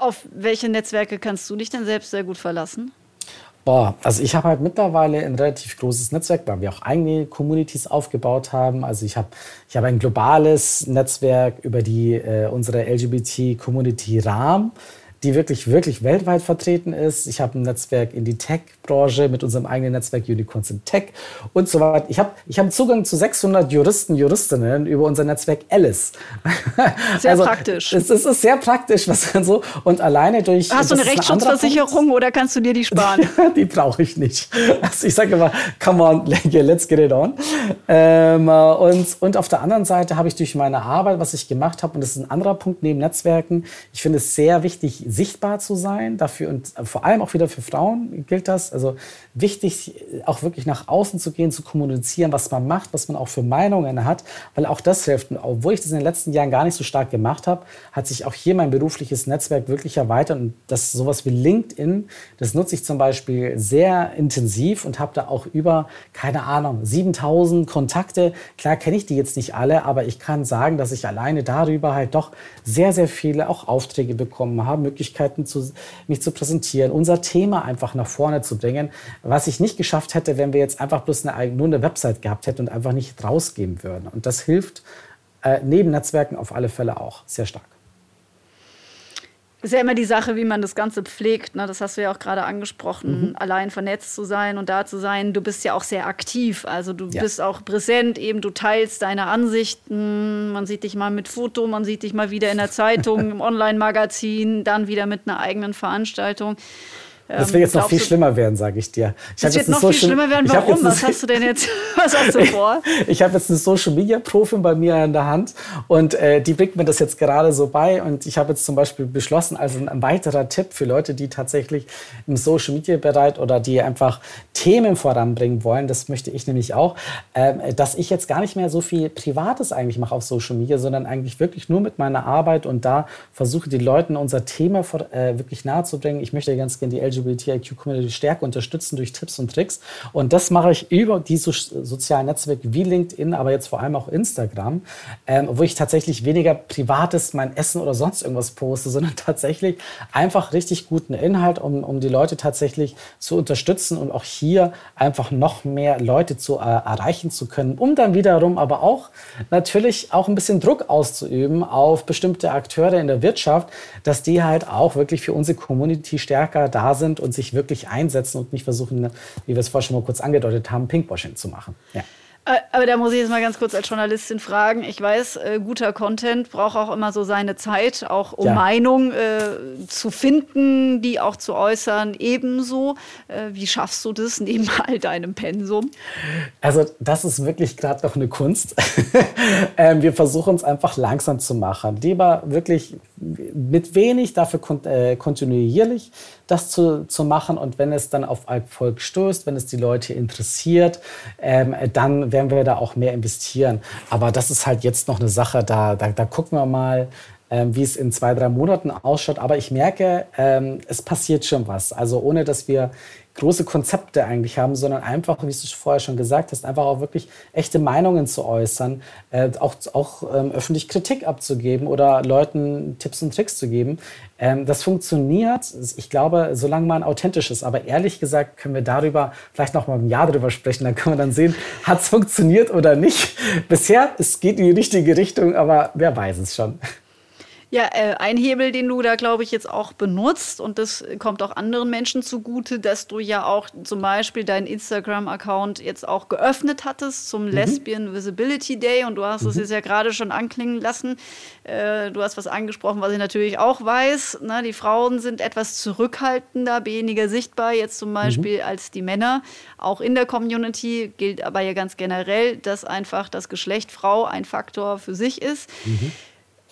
Auf welche Netzwerke kannst du dich denn selbst sehr gut verlassen?
Boah, also ich habe halt mittlerweile ein relativ großes Netzwerk, weil wir auch eigene Communities aufgebaut haben. Also ich habe ich hab ein globales Netzwerk über die äh, unsere LGBT-Community RAM die wirklich, wirklich weltweit vertreten ist. Ich habe ein Netzwerk in die Tech-Branche mit unserem eigenen Netzwerk Unicorns in Tech und so weiter. Ich habe ich hab Zugang zu 600 Juristen, Juristinnen über unser Netzwerk Alice.
Sehr also, praktisch.
Es, es, ist sehr praktisch, was dann so. Und alleine durch.
Hast du eine Rechtsschutzversicherung oder kannst du dir die sparen?
die brauche ich nicht. Also ich sage immer, come on, let's get it on. Ähm, und, und auf der anderen Seite habe ich durch meine Arbeit, was ich gemacht habe, und das ist ein anderer Punkt neben Netzwerken, ich finde es sehr wichtig, sichtbar zu sein. Dafür und vor allem auch wieder für Frauen gilt das. Also wichtig, auch wirklich nach außen zu gehen, zu kommunizieren, was man macht, was man auch für Meinungen hat, weil auch das hilft. Und obwohl ich das in den letzten Jahren gar nicht so stark gemacht habe, hat sich auch hier mein berufliches Netzwerk wirklich erweitert. Und das sowas wie LinkedIn, das nutze ich zum Beispiel sehr intensiv und habe da auch über, keine Ahnung, 7000 Kontakte. Klar kenne ich die jetzt nicht alle, aber ich kann sagen, dass ich alleine darüber halt doch sehr, sehr viele auch Aufträge bekommen habe, Möglichkeiten, zu, mich zu präsentieren, unser Thema einfach nach vorne zu bringen, was ich nicht geschafft hätte, wenn wir jetzt einfach bloß eine, nur eine Website gehabt hätten und einfach nicht rausgeben würden. Und das hilft äh, neben Netzwerken auf alle Fälle auch sehr stark.
Ist ja immer die Sache, wie man das Ganze pflegt. Ne? Das hast du ja auch gerade angesprochen. Mhm. Allein vernetzt zu sein und da zu sein. Du bist ja auch sehr aktiv. Also du ja. bist auch präsent. Eben du teilst deine Ansichten. Man sieht dich mal mit Foto, man sieht dich mal wieder in der Zeitung, im Online-Magazin, dann wieder mit einer eigenen Veranstaltung.
Das wird jetzt noch viel schlimmer werden, sage ich dir. Ich
das wird noch viel schlimmer werden. Warum? Was hast du denn jetzt? Was hast du vor?
ich habe jetzt eine Social Media Profin bei mir in der Hand und äh, die bringt mir das jetzt gerade so bei. Und ich habe jetzt zum Beispiel beschlossen, also ein weiterer Tipp für Leute, die tatsächlich im Social Media Bereich oder die einfach Themen voranbringen wollen, das möchte ich nämlich auch, äh, dass ich jetzt gar nicht mehr so viel Privates eigentlich mache auf Social Media, sondern eigentlich wirklich nur mit meiner Arbeit und da versuche die Leuten unser Thema vor, äh, wirklich nahe zu bringen. Ich möchte ganz gerne die LGBT LGBTIQ-Community stärker unterstützen durch Tipps und Tricks. Und das mache ich über diese sozialen Netzwerke wie LinkedIn, aber jetzt vor allem auch Instagram, ähm, wo ich tatsächlich weniger Privates, mein Essen oder sonst irgendwas poste, sondern tatsächlich einfach richtig guten Inhalt, um, um die Leute tatsächlich zu unterstützen und auch hier einfach noch mehr Leute zu äh, erreichen zu können, um dann wiederum aber auch natürlich auch ein bisschen Druck auszuüben auf bestimmte Akteure in der Wirtschaft, dass die halt auch wirklich für unsere Community stärker da sind und sich wirklich einsetzen und nicht versuchen, wie wir es vorhin schon mal kurz angedeutet haben, Pinkwashing zu machen. Ja.
Äh, aber da muss ich jetzt mal ganz kurz als Journalistin fragen. Ich weiß, äh, guter Content braucht auch immer so seine Zeit, auch um ja. Meinung äh, zu finden, die auch zu äußern. Ebenso. Äh, wie schaffst du das neben all deinem Pensum?
Also, das ist wirklich gerade noch eine Kunst. ähm, wir versuchen es einfach langsam zu machen. Lieber wirklich mit wenig, dafür kont äh, kontinuierlich das zu, zu machen. Und wenn es dann auf Erfolg stößt, wenn es die Leute interessiert, ähm, dann werden wir da auch mehr investieren. Aber das ist halt jetzt noch eine Sache, da, da, da gucken wir mal, ähm, wie es in zwei, drei Monaten ausschaut. Aber ich merke, ähm, es passiert schon was. Also ohne, dass wir große Konzepte eigentlich haben, sondern einfach, wie du vorher schon gesagt hast, einfach auch wirklich echte Meinungen zu äußern, äh, auch, auch ähm, öffentlich Kritik abzugeben oder Leuten Tipps und Tricks zu geben. Ähm, das funktioniert, ich glaube, solange man authentisch ist. Aber ehrlich gesagt können wir darüber vielleicht noch mal ein Jahr drüber sprechen. Dann können wir dann sehen, hat es funktioniert oder nicht. Bisher, es geht in die richtige Richtung, aber wer weiß es schon.
Ja, äh, ein Hebel, den du da, glaube ich, jetzt auch benutzt, und das kommt auch anderen Menschen zugute, dass du ja auch zum Beispiel deinen Instagram-Account jetzt auch geöffnet hattest zum mhm. Lesbian Visibility Day. Und du hast es mhm. jetzt ja gerade schon anklingen lassen. Äh, du hast was angesprochen, was ich natürlich auch weiß. Ne? Die Frauen sind etwas zurückhaltender, weniger sichtbar, jetzt zum Beispiel mhm. als die Männer. Auch in der Community gilt aber ja ganz generell, dass einfach das Geschlecht Frau ein Faktor für sich ist. Mhm.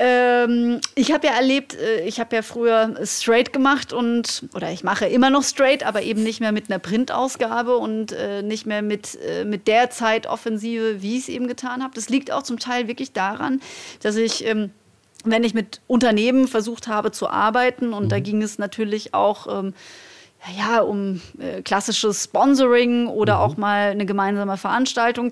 Ähm, ich habe ja erlebt, äh, ich habe ja früher straight gemacht und, oder ich mache immer noch straight, aber eben nicht mehr mit einer Printausgabe und äh, nicht mehr mit, äh, mit der Zeitoffensive, wie ich es eben getan habe. Das liegt auch zum Teil wirklich daran, dass ich. Ähm, wenn ich mit Unternehmen versucht habe zu arbeiten, und mhm. da ging es natürlich auch ähm, ja, um äh, klassisches Sponsoring oder mhm. auch mal eine gemeinsame Veranstaltung.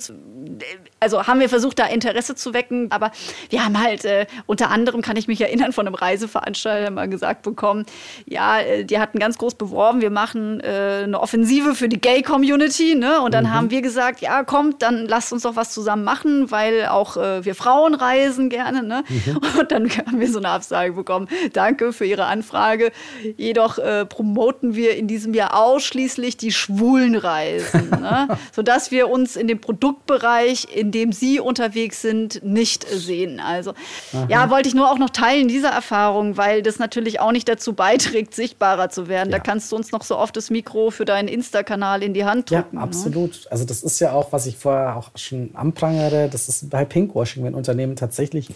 also haben wir versucht, da Interesse zu wecken. Aber wir haben halt äh, unter anderem, kann ich mich erinnern, von einem Reiseveranstalter mal gesagt bekommen, ja, äh, die hatten ganz groß beworben, wir machen äh, eine Offensive für die Gay-Community. Ne? Und dann mhm. haben wir gesagt, ja, kommt, dann lasst uns doch was zusammen machen, weil auch äh, wir Frauen reisen gerne. Ne? Mhm. Und dann haben wir so eine Absage bekommen. Danke für Ihre Anfrage. Jedoch äh, promoten wir in diesem Jahr ausschließlich die schwulen Reisen, ne? sodass wir uns in dem Produktbereich, in dem Sie unterwegs sind, nicht sehen. Also Aha. ja, wollte ich nur auch noch teilen, diese Erfahrung, weil das natürlich auch nicht dazu beiträgt, sichtbarer zu werden. Ja. Da kannst du uns noch so oft das Mikro für deinen Insta-Kanal in die Hand drücken.
Ja, ne? absolut. Ne? Also das ist ja auch, was ich vorher auch schon anprangere, das ist bei Pinkwashing, wenn Unternehmen tatsächlich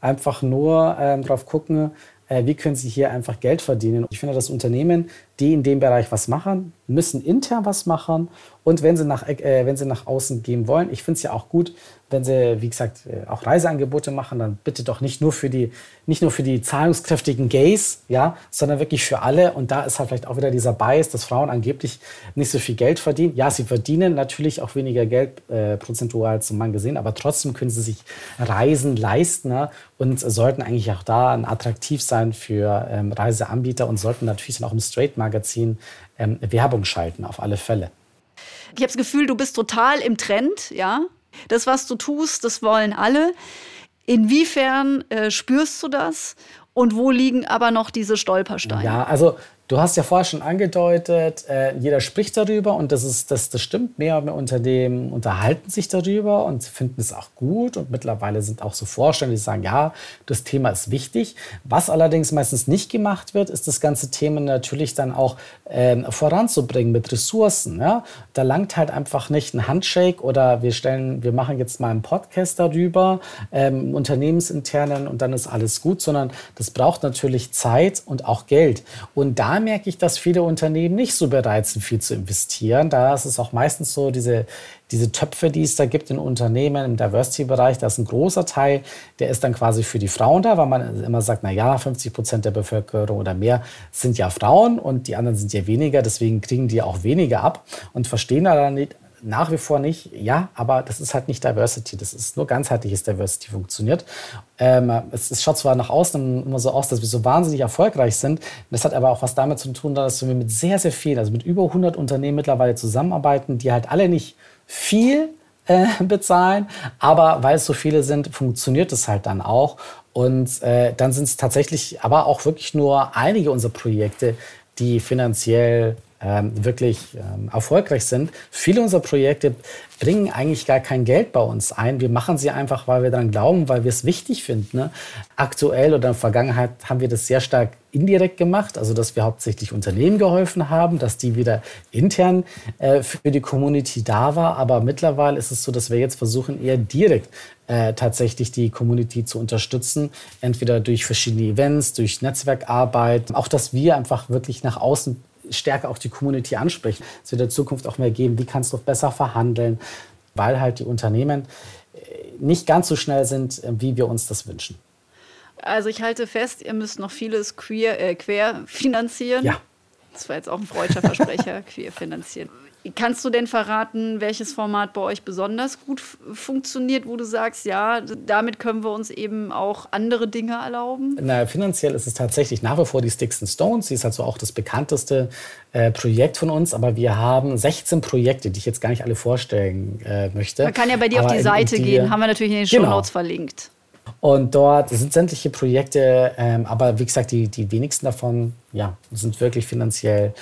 einfach nur ähm, drauf gucken, wie können sie hier einfach Geld verdienen. Ich finde, dass Unternehmen, die in dem Bereich was machen, müssen intern was machen und wenn sie nach, äh, wenn sie nach außen gehen wollen. Ich finde es ja auch gut, wenn sie, wie gesagt, äh, auch Reiseangebote machen, dann bitte doch nicht nur für die, nicht nur für die zahlungskräftigen Gays, ja, sondern wirklich für alle. Und da ist halt vielleicht auch wieder dieser Bias, dass Frauen angeblich nicht so viel Geld verdienen. Ja, sie verdienen natürlich auch weniger Geld äh, prozentual zum Mann gesehen, aber trotzdem können sie sich Reisen leisten ja, und sollten eigentlich auch da attraktiv sein für ähm, Reiseanbieter und sollten natürlich dann auch im Straight-Magazin ähm, Werbung schalten, auf alle Fälle.
Ich habe das Gefühl, du bist total im Trend, ja. Das, was du tust, das wollen alle. Inwiefern äh, spürst du das? Und wo liegen aber noch diese Stolpersteine?
Ja, also Du hast ja vorher schon angedeutet, äh, jeder spricht darüber und das, ist, das, das stimmt. Mehr und mehr Unternehmen unterhalten sich darüber und finden es auch gut. Und mittlerweile sind auch so Vorstände, die sagen, ja, das Thema ist wichtig. Was allerdings meistens nicht gemacht wird, ist das ganze Thema natürlich dann auch äh, voranzubringen mit Ressourcen. Ja? Da langt halt einfach nicht ein Handshake oder wir stellen, wir machen jetzt mal einen Podcast darüber, ähm, unternehmensinternen und dann ist alles gut, sondern das braucht natürlich Zeit und auch Geld. Und da merke ich, dass viele Unternehmen nicht so bereit sind, viel zu investieren. Da ist es auch meistens so, diese, diese Töpfe, die es da gibt in Unternehmen im Diversity-Bereich, da ist ein großer Teil, der ist dann quasi für die Frauen da, weil man immer sagt, na ja, 50 Prozent der Bevölkerung oder mehr sind ja Frauen und die anderen sind ja weniger, deswegen kriegen die auch weniger ab und verstehen da nicht, nach wie vor nicht, ja, aber das ist halt nicht Diversity, das ist nur ganzheitliches Diversity funktioniert. Ähm, es, es, schaut zwar nach außen immer so aus, dass wir so wahnsinnig erfolgreich sind, das hat aber auch was damit zu tun, dass wir mit sehr, sehr vielen, also mit über 100 Unternehmen mittlerweile zusammenarbeiten, die halt alle nicht viel äh, bezahlen, aber weil es so viele sind, funktioniert es halt dann auch. Und äh, dann sind es tatsächlich aber auch wirklich nur einige unserer Projekte, die finanziell ähm, wirklich ähm, erfolgreich sind. Viele unserer Projekte bringen eigentlich gar kein Geld bei uns ein. Wir machen sie einfach, weil wir daran glauben, weil wir es wichtig finden. Ne? Aktuell oder in der Vergangenheit haben wir das sehr stark indirekt gemacht, also dass wir hauptsächlich Unternehmen geholfen haben, dass die wieder intern äh, für die Community da war. Aber mittlerweile ist es so, dass wir jetzt versuchen, eher direkt äh, tatsächlich die Community zu unterstützen, entweder durch verschiedene Events, durch Netzwerkarbeit, auch dass wir einfach wirklich nach außen stärker auch die Community ansprechen. Es wird in der Zukunft auch mehr geben, wie kannst du besser verhandeln, weil halt die Unternehmen äh, nicht ganz so schnell sind, äh, wie wir uns das wünschen.
Also ich halte fest, ihr müsst noch vieles queer, äh, quer finanzieren.
Ja.
Das war jetzt auch ein freudscher Versprecher, queer finanzieren. Kannst du denn verraten, welches Format bei euch besonders gut funktioniert, wo du sagst, ja, damit können wir uns eben auch andere Dinge erlauben?
Na, finanziell ist es tatsächlich nach wie vor die Sticks and Stones. Sie ist also auch das bekannteste äh, Projekt von uns, aber wir haben 16 Projekte, die ich jetzt gar nicht alle vorstellen äh, möchte.
Man kann ja bei dir aber auf die Seite die, gehen, haben wir natürlich in den genau. Show Notes verlinkt.
Und dort sind sämtliche Projekte, ähm, aber wie gesagt, die, die wenigsten davon ja, sind wirklich finanziell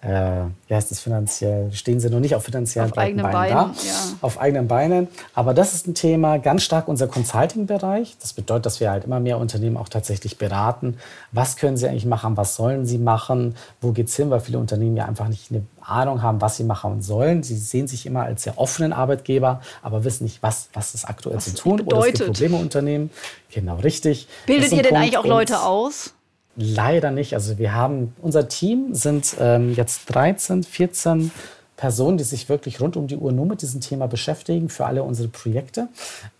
äh, wie heißt das finanziell, stehen sie noch nicht auf finanziellen auf eigenen Beinen, Beinen da, ja. auf eigenen Beinen. Aber das ist ein Thema, ganz stark unser Consulting-Bereich. Das bedeutet, dass wir halt immer mehr Unternehmen auch tatsächlich beraten. Was können sie eigentlich machen? Was sollen sie machen? Wo geht's hin? Weil viele Unternehmen ja einfach nicht eine Ahnung haben, was sie machen sollen. Sie sehen sich immer als sehr offenen Arbeitgeber, aber wissen nicht, was, was ist aktuell was zu tun bedeutet. oder es gibt Probleme Unternehmen. Genau, richtig.
Bildet ihr denn Punkt. eigentlich auch Leute aus?
Leider nicht. Also wir haben, unser Team sind ähm, jetzt 13, 14 Personen, die sich wirklich rund um die Uhr nur mit diesem Thema beschäftigen für alle unsere Projekte.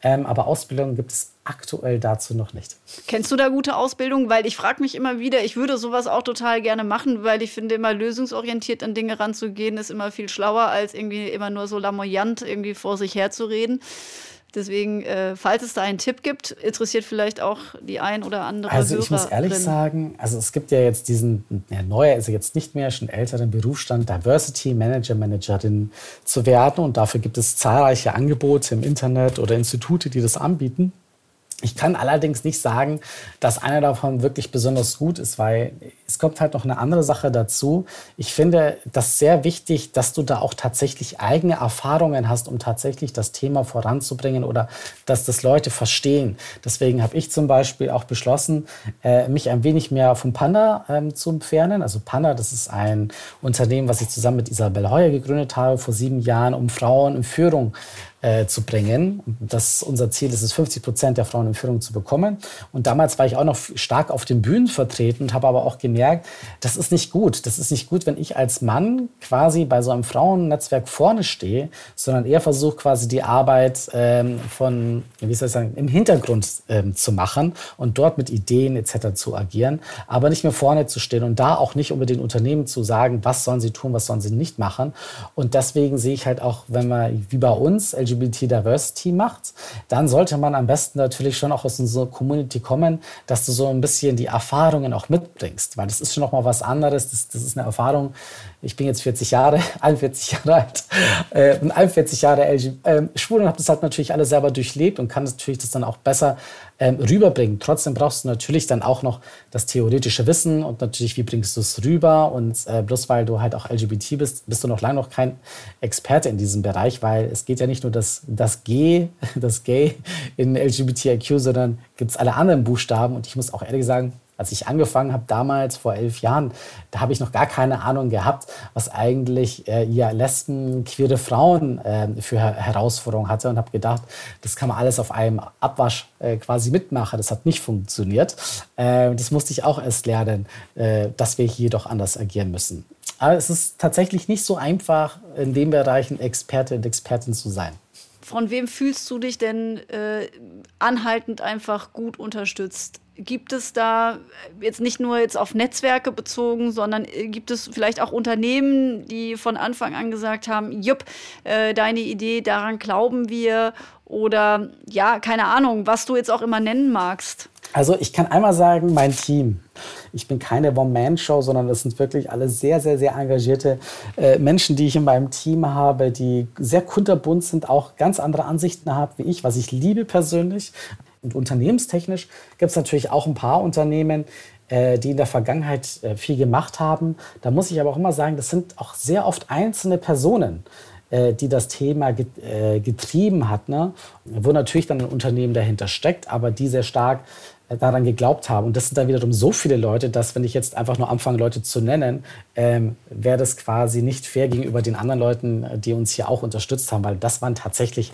Ähm, aber Ausbildungen gibt es aktuell dazu noch nicht.
Kennst du da gute Ausbildung? Weil ich frage mich immer wieder, ich würde sowas auch total gerne machen, weil ich finde, immer lösungsorientiert an Dinge ranzugehen, ist immer viel schlauer, als irgendwie immer nur so lamoyant irgendwie vor sich herzureden. Deswegen, äh, falls es da einen Tipp gibt, interessiert vielleicht auch die ein oder andere.
Also ich
Hörerin.
muss ehrlich sagen, also es gibt ja jetzt diesen, ja, neuer ist er jetzt nicht mehr, schon älteren Berufsstand, Diversity Manager, Managerin zu werden. Und dafür gibt es zahlreiche Angebote im Internet oder Institute, die das anbieten. Ich kann allerdings nicht sagen, dass einer davon wirklich besonders gut ist, weil es kommt halt noch eine andere Sache dazu. Ich finde das sehr wichtig, dass du da auch tatsächlich eigene Erfahrungen hast, um tatsächlich das Thema voranzubringen oder dass das Leute verstehen. Deswegen habe ich zum Beispiel auch beschlossen, äh, mich ein wenig mehr vom Panda ähm, zu entfernen. Also Panda, das ist ein Unternehmen, was ich zusammen mit Isabel Heuer gegründet habe vor sieben Jahren, um Frauen in Führung äh, zu bringen. Das unser Ziel ist es, 50 Prozent der Frauen in Führung zu bekommen. Und damals war ich auch noch stark auf den Bühnen vertreten und habe aber auch gemerkt, das ist nicht gut. Das ist nicht gut, wenn ich als Mann quasi bei so einem Frauennetzwerk vorne stehe, sondern eher versuche quasi die Arbeit ähm, von, wie soll ich sagen, im Hintergrund ähm, zu machen und dort mit Ideen etc. zu agieren, aber nicht mehr vorne zu stehen und da auch nicht unbedingt Unternehmen zu sagen, was sollen sie tun, was sollen sie nicht machen. Und deswegen sehe ich halt auch, wenn man wie bei uns LGBT Diversity macht, dann sollte man am besten natürlich schon auch aus unserer Community kommen, dass du so ein bisschen die Erfahrungen auch mitbringst, weil das ist schon noch mal was anderes. Das, das ist eine Erfahrung. Ich bin jetzt 40 Jahre, 41 Jahre alt äh, und 41 Jahre LG, äh, schwul und habe das halt natürlich alle selber durchlebt und kann natürlich das dann auch besser ähm, rüberbringen. Trotzdem brauchst du natürlich dann auch noch das theoretische Wissen und natürlich, wie bringst du es rüber? Und äh, bloß weil du halt auch LGBT bist, bist du noch lange noch kein Experte in diesem Bereich, weil es geht ja nicht nur das, das G, das Gay in LGBTIQ, sondern gibt es alle anderen Buchstaben. Und ich muss auch ehrlich sagen, als ich angefangen habe damals vor elf Jahren, da habe ich noch gar keine Ahnung gehabt, was eigentlich äh, ja Lesben, queere Frauen äh, für Herausforderungen hatte und habe gedacht, das kann man alles auf einem Abwasch äh, quasi mitmachen. Das hat nicht funktioniert. Äh, das musste ich auch erst lernen, äh, dass wir hier doch anders agieren müssen. Aber es ist tatsächlich nicht so einfach, in den Bereichen Experte und Expertin zu sein.
Von wem fühlst du dich denn äh, anhaltend einfach gut unterstützt? Gibt es da jetzt nicht nur jetzt auf Netzwerke bezogen, sondern äh, gibt es vielleicht auch Unternehmen, die von Anfang an gesagt haben, jupp, äh, deine Idee, daran glauben wir oder ja, keine Ahnung, was du jetzt auch immer nennen magst?
Also ich kann einmal sagen, mein Team. Ich bin keine One-Man-Show, sondern es sind wirklich alle sehr, sehr, sehr engagierte äh, Menschen, die ich in meinem Team habe, die sehr kunterbunt sind, auch ganz andere Ansichten haben wie ich, was ich liebe persönlich. Und unternehmenstechnisch gibt es natürlich auch ein paar Unternehmen, äh, die in der Vergangenheit äh, viel gemacht haben. Da muss ich aber auch immer sagen, das sind auch sehr oft einzelne Personen äh, die das Thema getrieben hat, ne? wo natürlich dann ein Unternehmen dahinter steckt, aber die sehr stark daran geglaubt haben. Und das sind dann wiederum so viele Leute, dass wenn ich jetzt einfach nur anfange, Leute zu nennen, ähm, wäre das quasi nicht fair gegenüber den anderen Leuten, die uns hier auch unterstützt haben, weil das waren tatsächlich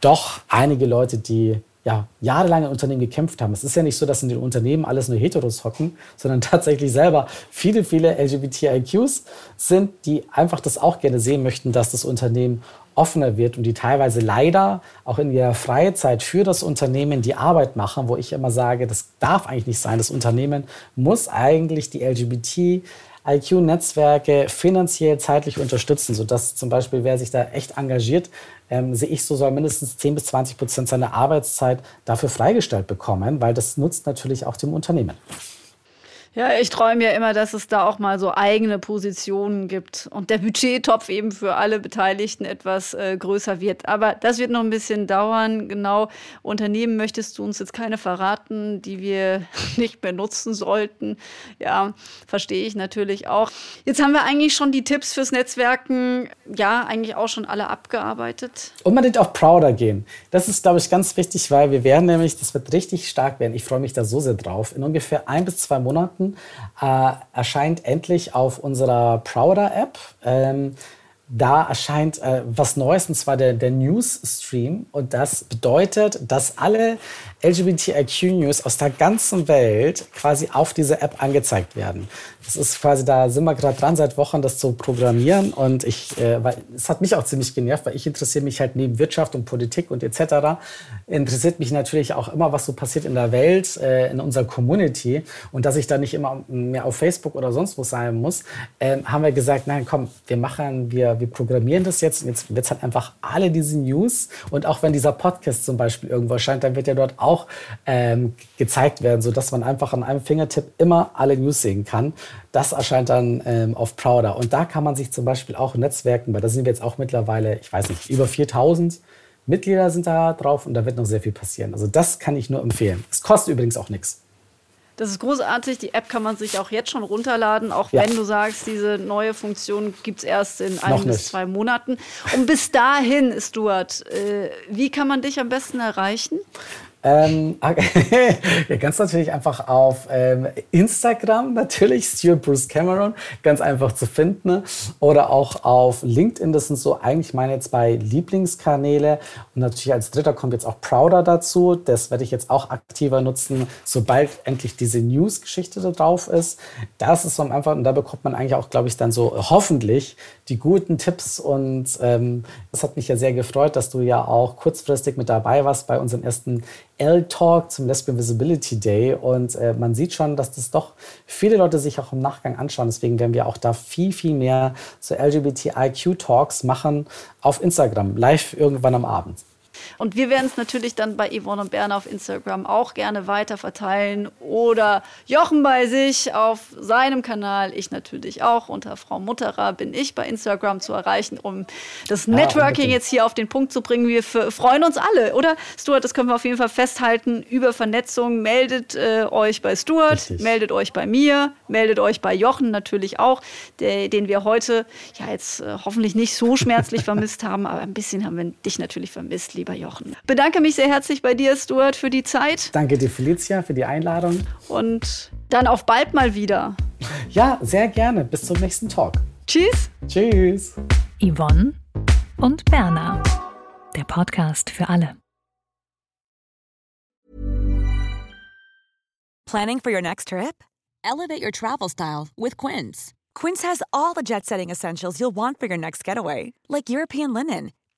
doch einige Leute, die ja, jahrelang in Unternehmen gekämpft haben. Es ist ja nicht so, dass in den Unternehmen alles nur Heteros hocken, sondern tatsächlich selber viele, viele LGBTIQs sind, die einfach das auch gerne sehen möchten, dass das Unternehmen offener wird und die teilweise leider auch in ihrer Freizeit für das Unternehmen die Arbeit machen, wo ich immer sage, das darf eigentlich nicht sein. Das Unternehmen muss eigentlich die LGBT IQ-Netzwerke finanziell zeitlich unterstützen, sodass zum Beispiel, wer sich da echt engagiert, ähm, sehe ich so, soll mindestens 10 bis 20 Prozent seiner Arbeitszeit dafür freigestellt bekommen, weil das nutzt natürlich auch dem Unternehmen.
Ja, ich träume ja immer, dass es da auch mal so eigene Positionen gibt und der Budgettopf eben für alle Beteiligten etwas äh, größer wird. Aber das wird noch ein bisschen dauern. Genau, Unternehmen möchtest du uns jetzt keine verraten, die wir nicht mehr nutzen sollten. Ja, verstehe ich natürlich auch. Jetzt haben wir eigentlich schon die Tipps fürs Netzwerken, ja, eigentlich auch schon alle abgearbeitet.
Unbedingt auf Prouder gehen. Das ist, glaube ich, ganz wichtig, weil wir werden nämlich, das wird richtig stark werden. Ich freue mich da so sehr drauf. In ungefähr ein bis zwei Monaten äh, erscheint endlich auf unserer Prouder-App. Ähm, da erscheint äh, was Neues, und zwar der, der News-Stream. Und das bedeutet, dass alle LGBTIQ-News aus der ganzen Welt quasi auf diese App angezeigt werden. Das ist quasi, da sind wir gerade dran, seit Wochen das zu programmieren. Und ich, äh, weil es hat mich auch ziemlich genervt, weil ich interessiere mich halt neben Wirtschaft und Politik und etc. interessiert mich natürlich auch immer, was so passiert in der Welt, äh, in unserer Community. Und dass ich da nicht immer mehr auf Facebook oder sonst wo sein muss, äh, haben wir gesagt, nein, komm, wir machen, wir, wir programmieren das jetzt. Und jetzt wird es halt einfach alle diese News. Und auch wenn dieser Podcast zum Beispiel irgendwo erscheint, dann wird ja dort auch ähm, gezeigt werden, sodass man einfach an einem Fingertipp immer alle News sehen kann. Das erscheint dann ähm, auf Prouder. Und da kann man sich zum Beispiel auch netzwerken, weil da sind wir jetzt auch mittlerweile, ich weiß nicht, über 4000 Mitglieder sind da drauf und da wird noch sehr viel passieren. Also das kann ich nur empfehlen. Es kostet übrigens auch nichts.
Das ist großartig. Die App kann man sich auch jetzt schon runterladen, auch ja. wenn du sagst, diese neue Funktion gibt es erst in ein bis zwei Monaten. Und bis dahin, Stuart, äh, wie kann man dich am besten erreichen?
Ähm, ja, ganz natürlich einfach auf ähm, Instagram natürlich, Stuart Bruce Cameron, ganz einfach zu finden. Oder auch auf LinkedIn, das sind so eigentlich meine zwei Lieblingskanäle. Und natürlich als dritter kommt jetzt auch Prouder dazu. Das werde ich jetzt auch aktiver nutzen, sobald endlich diese News-Geschichte da drauf ist. Das ist so einfach, und da bekommt man eigentlich auch, glaube ich, dann so hoffentlich die guten Tipps. Und ähm, das hat mich ja sehr gefreut, dass du ja auch kurzfristig mit dabei warst bei unserem ersten L-Talk zum Lesbian Visibility Day. Und äh, man sieht schon, dass das doch viele Leute sich auch im Nachgang anschauen. Deswegen werden wir auch da viel, viel mehr so LGBTIQ-Talks machen auf Instagram, live irgendwann am Abend.
Und wir werden es natürlich dann bei Yvonne und Berner auf Instagram auch gerne weiter verteilen oder Jochen bei sich auf seinem Kanal. Ich natürlich auch. Unter Frau Mutterer bin ich bei Instagram zu erreichen, um das Networking ja, jetzt hier auf den Punkt zu bringen. Wir freuen uns alle, oder? Stuart, das können wir auf jeden Fall festhalten über Vernetzung. Meldet äh, euch bei Stuart, Richtig. meldet euch bei mir, meldet euch bei Jochen natürlich auch, der, den wir heute ja jetzt äh, hoffentlich nicht so schmerzlich vermisst haben, aber ein bisschen haben wir dich natürlich vermisst, lieber Jochen. Bedanke mich sehr herzlich bei dir, Stuart, für die Zeit.
Danke dir, Felicia, für die Einladung.
Und dann auf bald mal wieder.
Ja, sehr gerne. Bis zum nächsten Talk.
Tschüss.
Tschüss.
Yvonne und Berna. Der Podcast für alle.
Planning for your next trip? Elevate your travel style with Quince. Quince has all the jet setting essentials you'll want for your next getaway, like European linen